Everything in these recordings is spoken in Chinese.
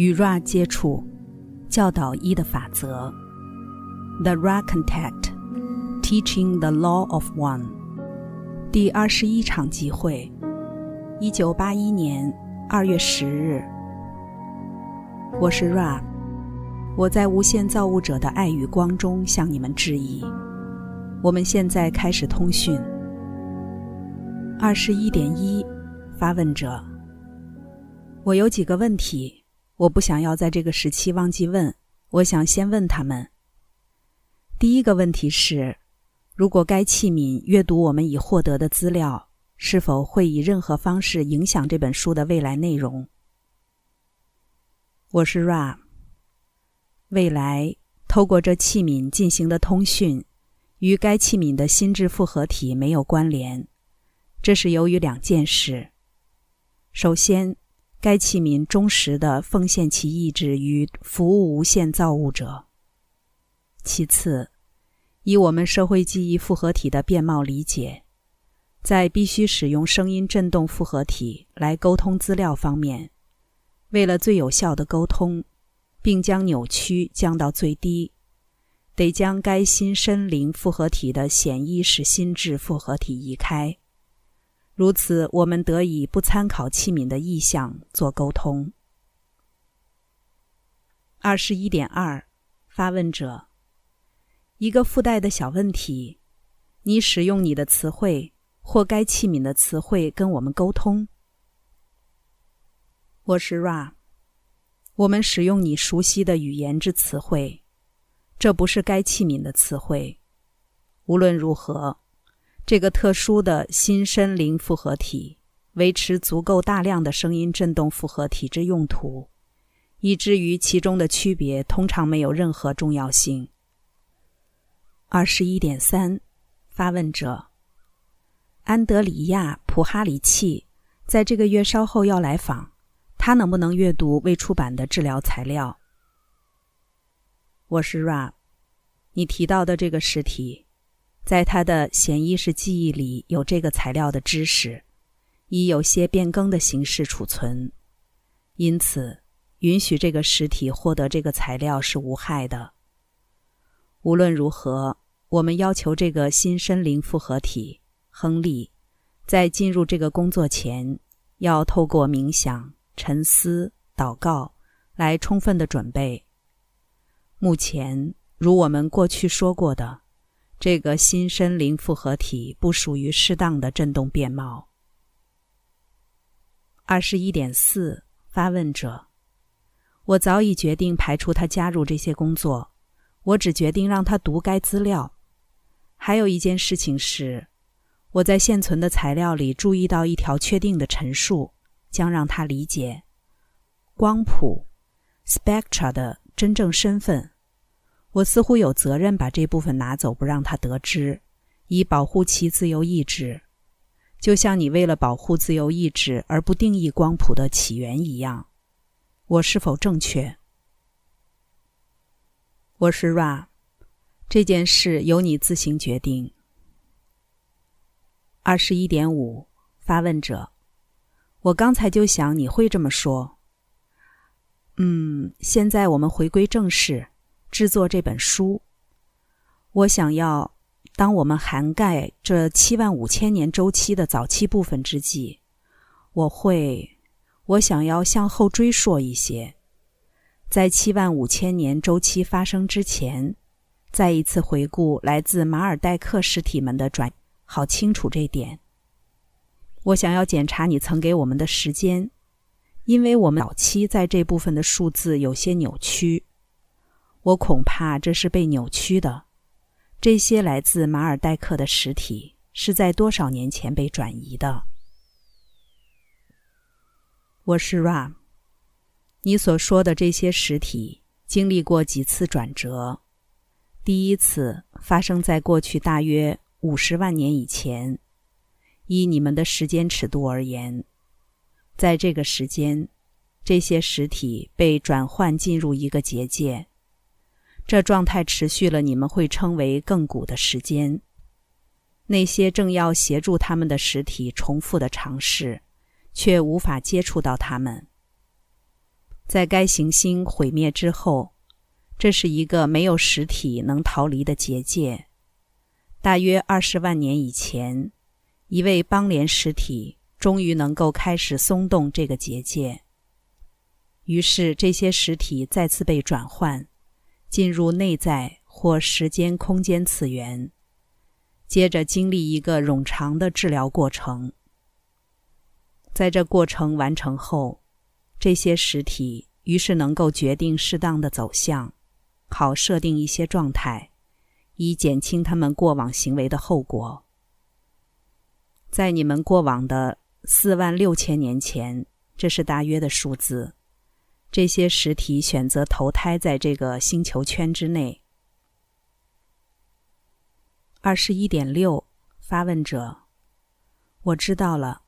与 Ra 接触，教导一的法则。The Ra Contact, Teaching the Law of One。第二十一场集会，一九八一年二月十日。我是 Ra，我在无限造物者的爱与光中向你们致意。我们现在开始通讯。二十一点一，发问者。我有几个问题，我不想要在这个时期忘记问。我想先问他们。第一个问题是：如果该器皿阅读我们已获得的资料，是否会以任何方式影响这本书的未来内容？我是 Ra。未来透过这器皿进行的通讯，与该器皿的心智复合体没有关联。这是由于两件事。首先，该器皿忠实地奉献其意志与服务无限造物者。其次，以我们社会记忆复合体的变貌理解，在必须使用声音振动复合体来沟通资料方面，为了最有效的沟通，并将扭曲降到最低，得将该心身灵复合体的显意识心智复合体移开。如此，我们得以不参考器皿的意向做沟通。二十一点二，发问者：一个附带的小问题，你使用你的词汇或该器皿的词汇跟我们沟通。我是 Ra，我们使用你熟悉的语言之词汇，这不是该器皿的词汇。无论如何。这个特殊的新身灵复合体维持足够大量的声音振动复合体之用途，以至于其中的区别通常没有任何重要性。二十一点三，发问者安德里亚·普哈里契在这个月稍后要来访，他能不能阅读未出版的治疗材料？我是 Ra，你提到的这个实体。在他的潜意识记忆里有这个材料的知识，以有些变更的形式储存，因此允许这个实体获得这个材料是无害的。无论如何，我们要求这个新身灵复合体亨利，在进入这个工作前，要透过冥想、沉思、祷告来充分的准备。目前，如我们过去说过的。这个新身灵复合体不属于适当的振动变貌。二十一点四，发问者：我早已决定排除他加入这些工作，我只决定让他读该资料。还有一件事情是，我在现存的材料里注意到一条确定的陈述，将让他理解光谱 （spectra） 的真正身份。我似乎有责任把这部分拿走，不让他得知，以保护其自由意志，就像你为了保护自由意志而不定义光谱的起源一样。我是否正确？我是 Ra，这件事由你自行决定。二十一点五，发问者，我刚才就想你会这么说。嗯，现在我们回归正事。制作这本书，我想要，当我们涵盖这七万五千年周期的早期部分之际，我会，我想要向后追溯一些，在七万五千年周期发生之前，再一次回顾来自马尔代克实体们的转，好清楚这点。我想要检查你曾给我们的时间，因为我们早期在这部分的数字有些扭曲。我恐怕这是被扭曲的。这些来自马尔代克的实体是在多少年前被转移的？我是 Ra。你所说的这些实体经历过几次转折？第一次发生在过去大约五十万年以前。依你们的时间尺度而言，在这个时间，这些实体被转换进入一个结界。这状态持续了，你们会称为亘古的时间。那些正要协助他们的实体重复的尝试，却无法接触到他们。在该行星毁灭之后，这是一个没有实体能逃离的结界。大约二十万年以前，一位邦联实体终于能够开始松动这个结界。于是，这些实体再次被转换，进入内在或时间空间次元，接着经历一个冗长的治疗过程。在这过程完成后，这些实体于是能够决定适当的走向，好设定一些状态，以减轻他们过往行为的后果。在你们过往的四万六千年前，这是大约的数字。这些实体选择投胎在这个星球圈之内。二十一点六，发问者，我知道了。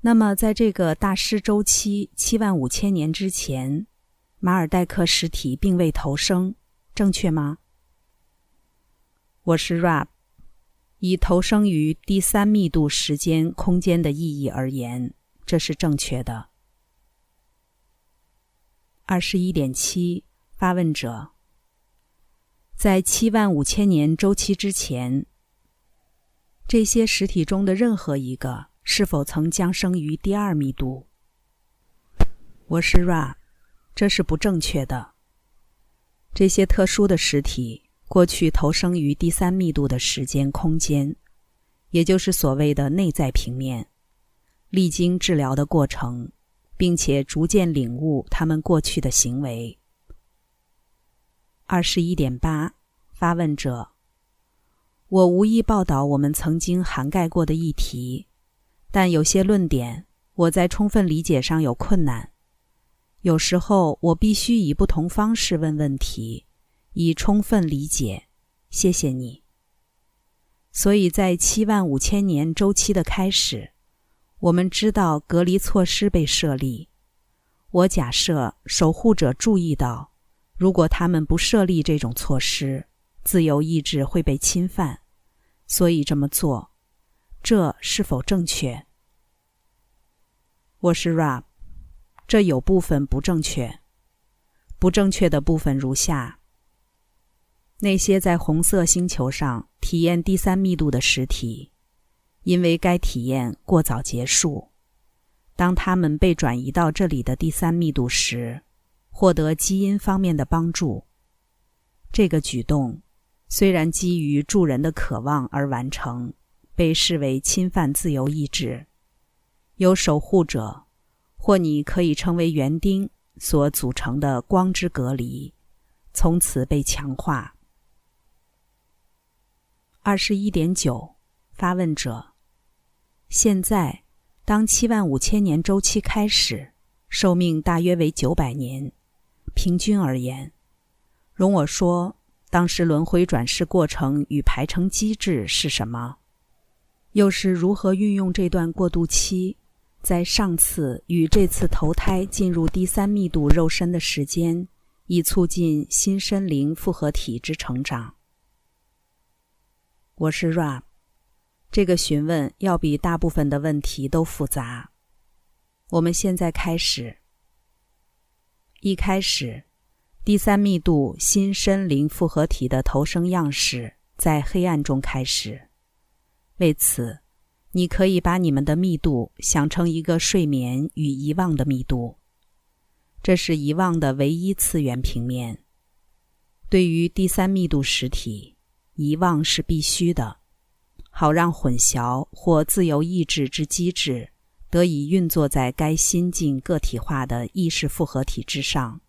那么，在这个大师周期七万五千年之前，马尔代克实体并未投生，正确吗？我是 Rab，以投生于第三密度时间空间的意义而言，这是正确的。二十一点七，发问者，在七万五千年周期之前，这些实体中的任何一个是否曾降生于第二密度？我是 Ra，这是不正确的。这些特殊的实体过去投生于第三密度的时间空间，也就是所谓的内在平面，历经治疗的过程。并且逐渐领悟他们过去的行为。二十一点八，发问者：我无意报道我们曾经涵盖过的议题，但有些论点我在充分理解上有困难。有时候我必须以不同方式问问题，以充分理解。谢谢你。所以在七万五千年周期的开始。我们知道隔离措施被设立。我假设守护者注意到，如果他们不设立这种措施，自由意志会被侵犯，所以这么做。这是否正确？我是 Rab，这有部分不正确。不正确的部分如下：那些在红色星球上体验第三密度的实体。因为该体验过早结束，当他们被转移到这里的第三密度时，获得基因方面的帮助。这个举动虽然基于助人的渴望而完成，被视为侵犯自由意志。由守护者，或你可以称为园丁所组成的光之隔离，从此被强化。二十一点九，发问者。现在，当七万五千年周期开始，寿命大约为九百年。平均而言，容我说，当时轮回转世过程与排程机制是什么？又是如何运用这段过渡期，在上次与这次投胎进入第三密度肉身的时间，以促进新身灵复合体之成长？我是 Rap。这个询问要比大部分的问题都复杂。我们现在开始。一开始，第三密度新身灵复合体的投生样式在黑暗中开始。为此，你可以把你们的密度想成一个睡眠与遗忘的密度。这是遗忘的唯一次元平面。对于第三密度实体，遗忘是必须的。好让混淆或自由意志之机制得以运作在该新进个体化的意识复合体之上。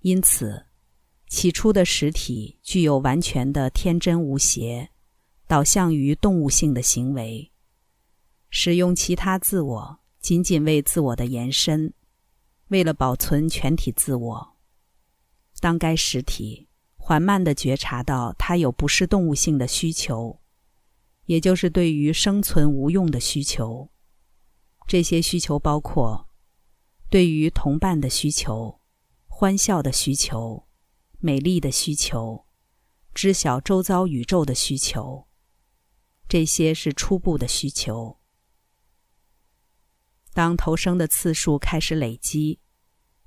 因此，起初的实体具有完全的天真无邪，导向于动物性的行为，使用其他自我仅仅为自我的延伸，为了保存全体自我。当该实体。缓慢地觉察到，他有不是动物性的需求，也就是对于生存无用的需求。这些需求包括对于同伴的需求、欢笑的需求、美丽的需求、知晓周遭宇宙的需求。这些是初步的需求。当投生的次数开始累积，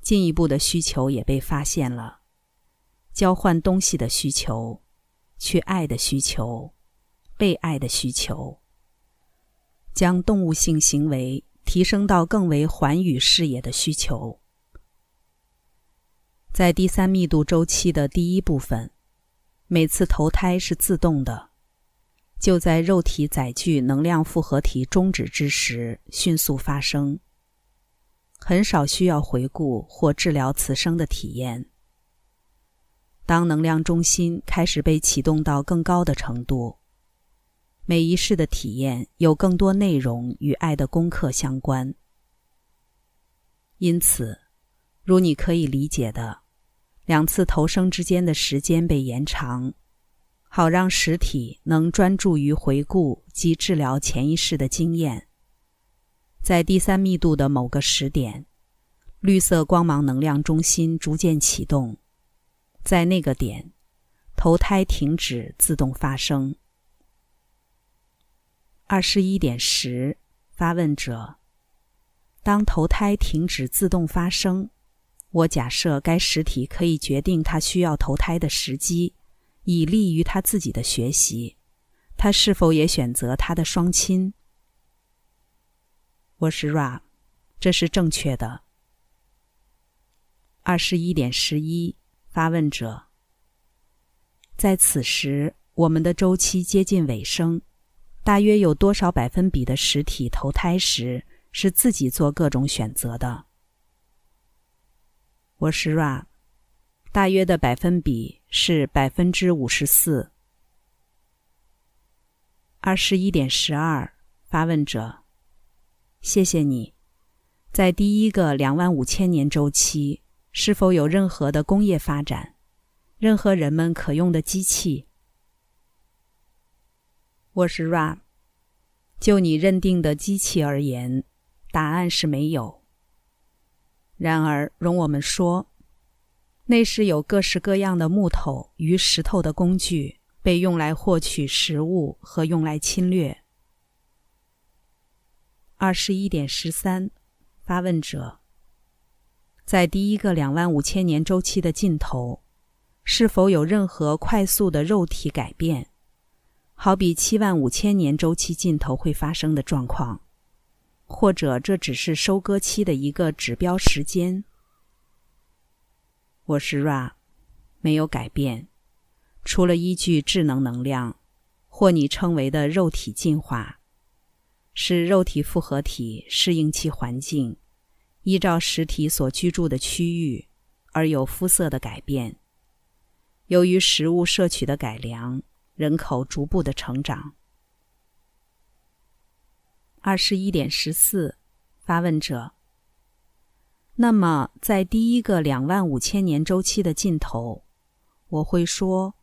进一步的需求也被发现了：交换东西的需求，去爱的需求，被爱的需求，将动物性行为提升到更为寰宇视野的需求。在第三密度周期的第一部分，每次投胎是自动的，就在肉体载具能量复合体终止之时迅速发生。很少需要回顾或治疗此生的体验。当能量中心开始被启动到更高的程度，每一世的体验有更多内容与爱的功课相关。因此，如你可以理解的，两次投生之间的时间被延长，好让实体能专注于回顾及治疗前一世的经验。在第三密度的某个时点，绿色光芒能量中心逐渐启动。在那个点，投胎停止自动发生。二十一点十，发问者：当投胎停止自动发生，我假设该实体可以决定他需要投胎的时机，以利于他自己的学习。他是否也选择他的双亲？我是 Ra，这是正确的。二十一点十一，发问者。在此时，我们的周期接近尾声，大约有多少百分比的实体投胎时是自己做各种选择的？我是 Ra，大约的百分比是百分之五十四。二十一点十二，发问者。谢谢你，在第一个两万五千年周期，是否有任何的工业发展，任何人们可用的机器？我是 Ra，就你认定的机器而言，答案是没有。然而，容我们说，那是有各式各样的木头与石头的工具，被用来获取食物和用来侵略。二十一点十三，发问者。在第一个两万五千年周期的尽头，是否有任何快速的肉体改变？好比七万五千年周期尽头会发生的状况，或者这只是收割期的一个指标时间？我是 Ra，没有改变，除了依据智能能量，或你称为的肉体进化。使肉体复合体适应其环境，依照实体所居住的区域而有肤色的改变。由于食物摄取的改良，人口逐步的成长。二十一点十四，发问者。那么，在第一个两万五千年周期的尽头，我会说，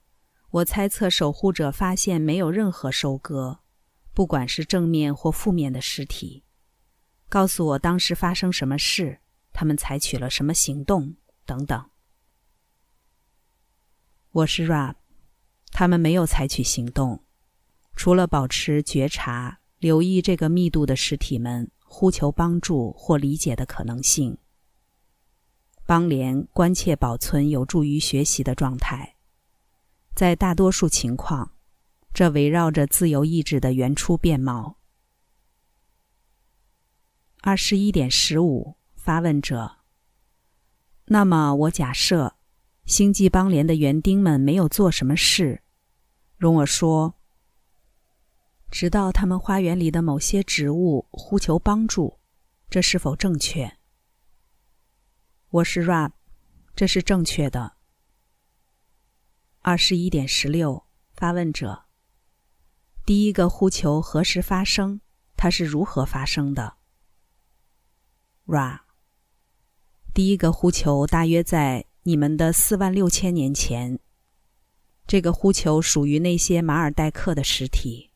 我猜测守护者发现没有任何收割。不管是正面或负面的实体，告诉我当时发生什么事，他们采取了什么行动等等。我是 rap，他们没有采取行动，除了保持觉察、留意这个密度的实体们呼求帮助或理解的可能性。邦联关切保存有助于学习的状态，在大多数情况。这围绕着自由意志的原初面貌。二十一点十五，发问者。那么，我假设星际邦联的园丁们没有做什么事，容我说，直到他们花园里的某些植物呼求帮助，这是否正确？我是 Rab，这是正确的。二十一点十六，发问者。第一个呼求何时发生？它是如何发生的？Ra。第一个呼求大约在你们的四万六千年前。这个呼求属于那些马尔代克的实体。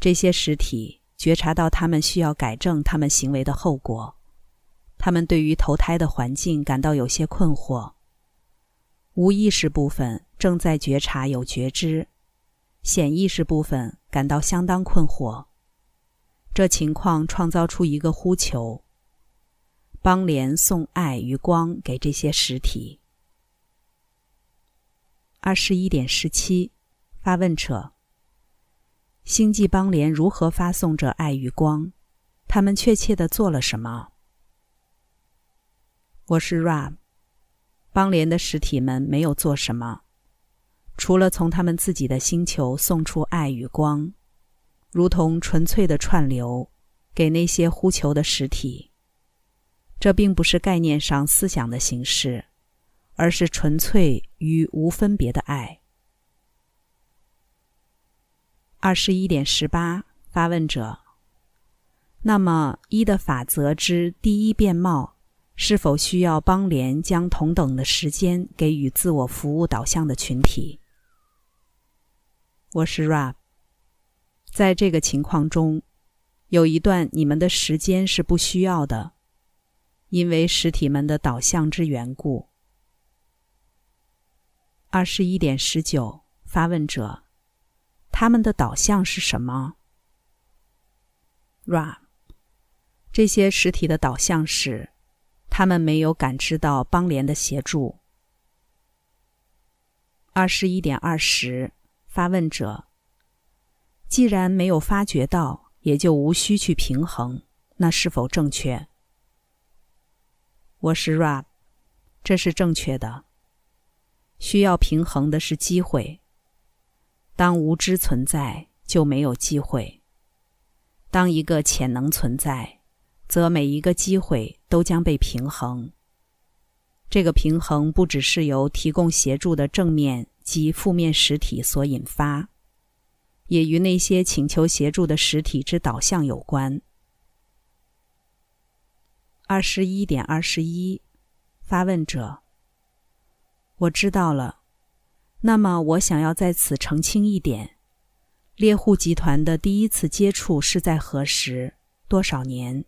这些实体觉察到他们需要改正他们行为的后果。他们对于投胎的环境感到有些困惑。无意识部分正在觉察有觉知。显意识部分感到相当困惑。这情况创造出一个呼求：邦联送爱与光给这些实体。二十一点十七，发问者：星际邦联如何发送着爱与光？他们确切的做了什么？我是 Rab。邦联的实体们没有做什么，除了从他们自己的星球送出爱与光，如同纯粹的串流，给那些呼求的实体。这并不是概念上思想的形式，而是纯粹与无分别的爱。二十一点十八，发问者。那么，一的法则之第一变貌，是否需要邦联将同等的时间给予自我服务导向的群体？我是 Rap，。在这个情况中，有一段你们的时间是不需要的，因为实体们的导向之缘故。二十一点十九，发问者，他们的导向是什么？Ra，。这些实体的导向是，他们没有感知到邦联的协助。二十一点二十，发问者：既然没有发觉到，也就无需去平衡，那是否正确？我是 Rab，这是正确的。需要平衡的是机会。当无知存在，就没有机会。当一个潜能存在。则每一个机会都将被平衡。这个平衡不只是由提供协助的正面及负面实体所引发，也与那些请求协助的实体之导向有关。二十一点二十一，发问者：我知道了。那么我想要在此澄清一点：猎户集团的第一次接触是在何时？多少年？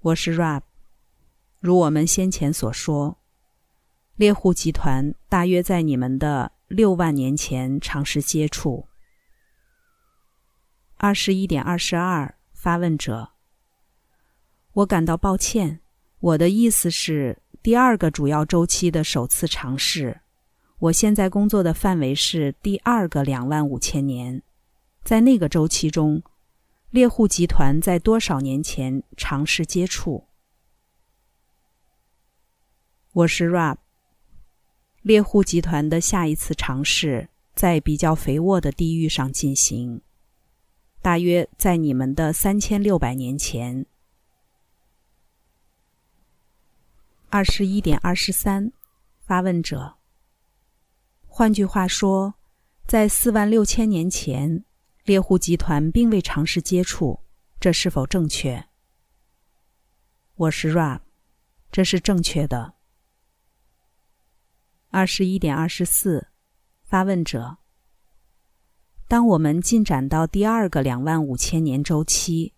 我是 Rab，如我们先前所说，猎户集团大约在你们的六万年前尝试接触。二十一点二十二，发问者，我感到抱歉，我的意思是第二个主要周期的首次尝试。我现在工作的范围是第二个两万五千年，在那个周期中。猎户集团在多少年前尝试接触？我是 Rab。猎户集团的下一次尝试在比较肥沃的地域上进行，大约在你们的三千六百年前。二十一点二十三，发问者。换句话说，在四万六千年前。猎户集团并未尝试接触，这是否正确？我是 Rab，这是正确的。二十一点二十四，发问者：当我们进展到第二个两万五千年周期，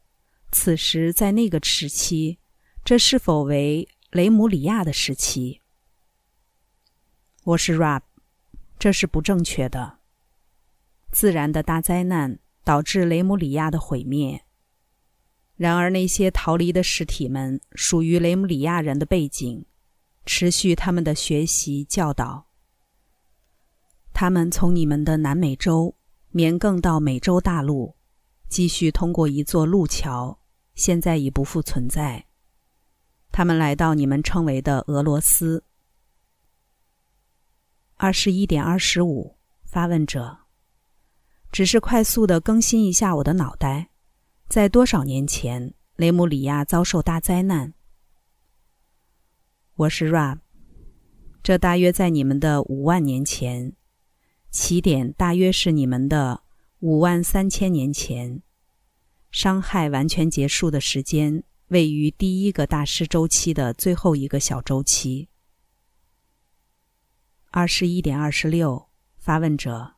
此时在那个时期，这是否为雷姆里亚的时期？我是 Rab，这是不正确的。自然的大灾难导致雷姆里亚的毁灭。然而，那些逃离的实体们属于雷姆里亚人的背景，持续他们的学习教导。他们从你们的南美洲绵亘到美洲大陆，继续通过一座路桥，现在已不复存在。他们来到你们称为的俄罗斯。二十一点二十五，发问者。只是快速的更新一下我的脑袋，在多少年前，雷姆里亚遭受大灾难？我是 Rab，这大约在你们的五万年前，起点大约是你们的五万三千年前，伤害完全结束的时间位于第一个大师周期的最后一个小周期。二十一点二十六，发问者。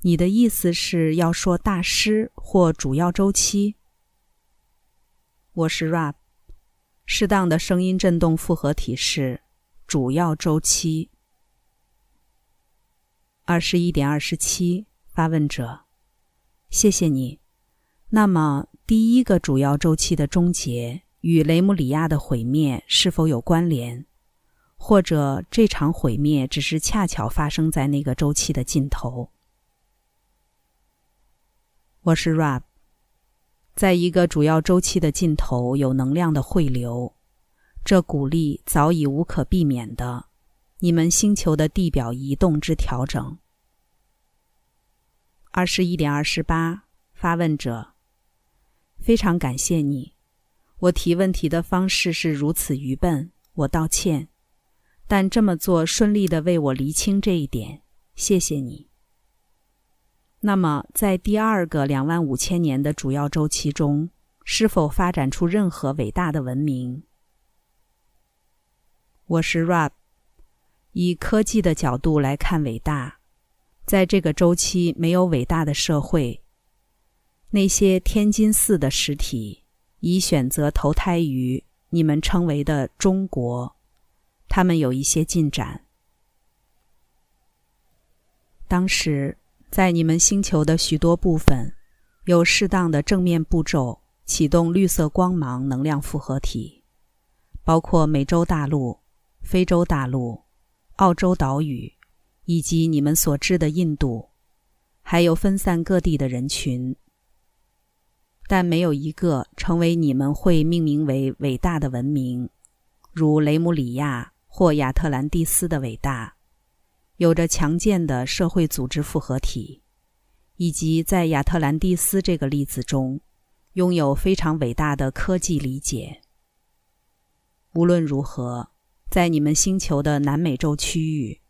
你的意思是要说大师或主要周期？我是 Rab，适当的声音振动复合体是主要周期。二十一点二十七，发问者，谢谢你。那么第一个主要周期的终结与雷姆里亚的毁灭是否有关联，或者这场毁灭只是恰巧发生在那个周期的尽头。我是 Rab，在一个主要周期的尽头有能量的汇流，这鼓励早已无可避免的你们星球的地表移动之调整。二十一点二十八，发问者，非常感谢你。我提问题的方式是如此愚笨，我道歉。但这么做顺利的为我厘清这一点，谢谢你。那么，在第二个两万五千年的主要周期中，是否发展出任何伟大的文明？我是 Rab，以科技的角度来看伟大，在这个周期没有伟大的社会。那些天津寺的实体。已选择投胎于你们称为的中国，他们有一些进展。当时，在你们星球的许多部分，有适当的正面步骤启动绿色光芒能量复合体，包括美洲大陆、非洲大陆、澳洲岛屿，以及你们所知的印度，还有分散各地的人群。但没有一个成为你们会命名为伟大的文明，如雷姆里亚或亚特兰蒂斯的伟大，有着强健的社会组织复合体，以及在亚特兰蒂斯这个例子中，拥有非常伟大的科技理解。无论如何，在你们星球的南美洲区域，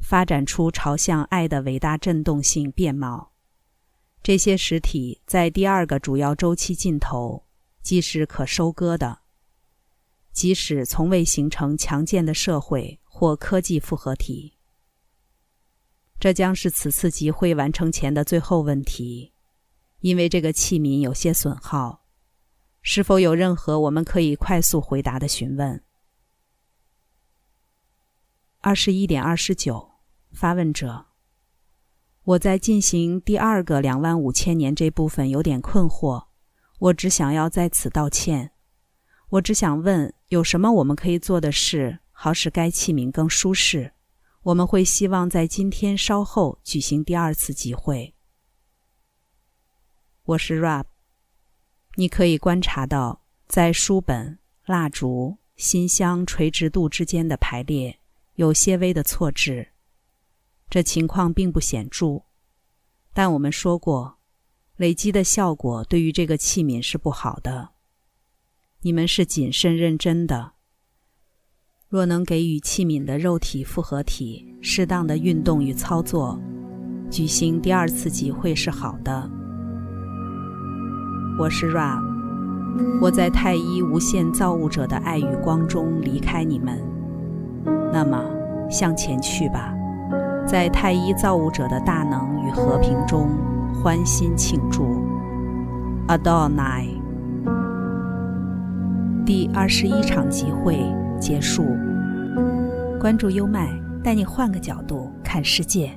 发展出朝向爱的伟大振动性变貌。这些实体在第二个主要周期尽头，即是可收割的，即使从未形成强健的社会或科技复合体。这将是此次集会完成前的最后问题，因为这个器皿有些损耗。是否有任何我们可以快速回答的询问？二十一点二十九，发问者。我在进行第二个两万五千年这部分有点困惑，我只想要在此道歉。我只想问，有什么我们可以做的事，好使该器皿更舒适？我们会希望在今天稍后举行第二次集会。我是 Rab，你可以观察到，在书本、蜡烛、新香垂直度之间的排列有些微的错置。这情况并不显著，但我们说过，累积的效果对于这个器皿是不好的。你们是谨慎认真的。若能给予器皿的肉体复合体适当的运动与操作，举行第二次集会是好的。我是 Ra，我在太一无限造物者的爱与光中离开你们。那么，向前去吧。在太一造物者的大能与和平中，欢欣庆祝。Adonai。第二十一场集会结束。关注优麦，带你换个角度看世界。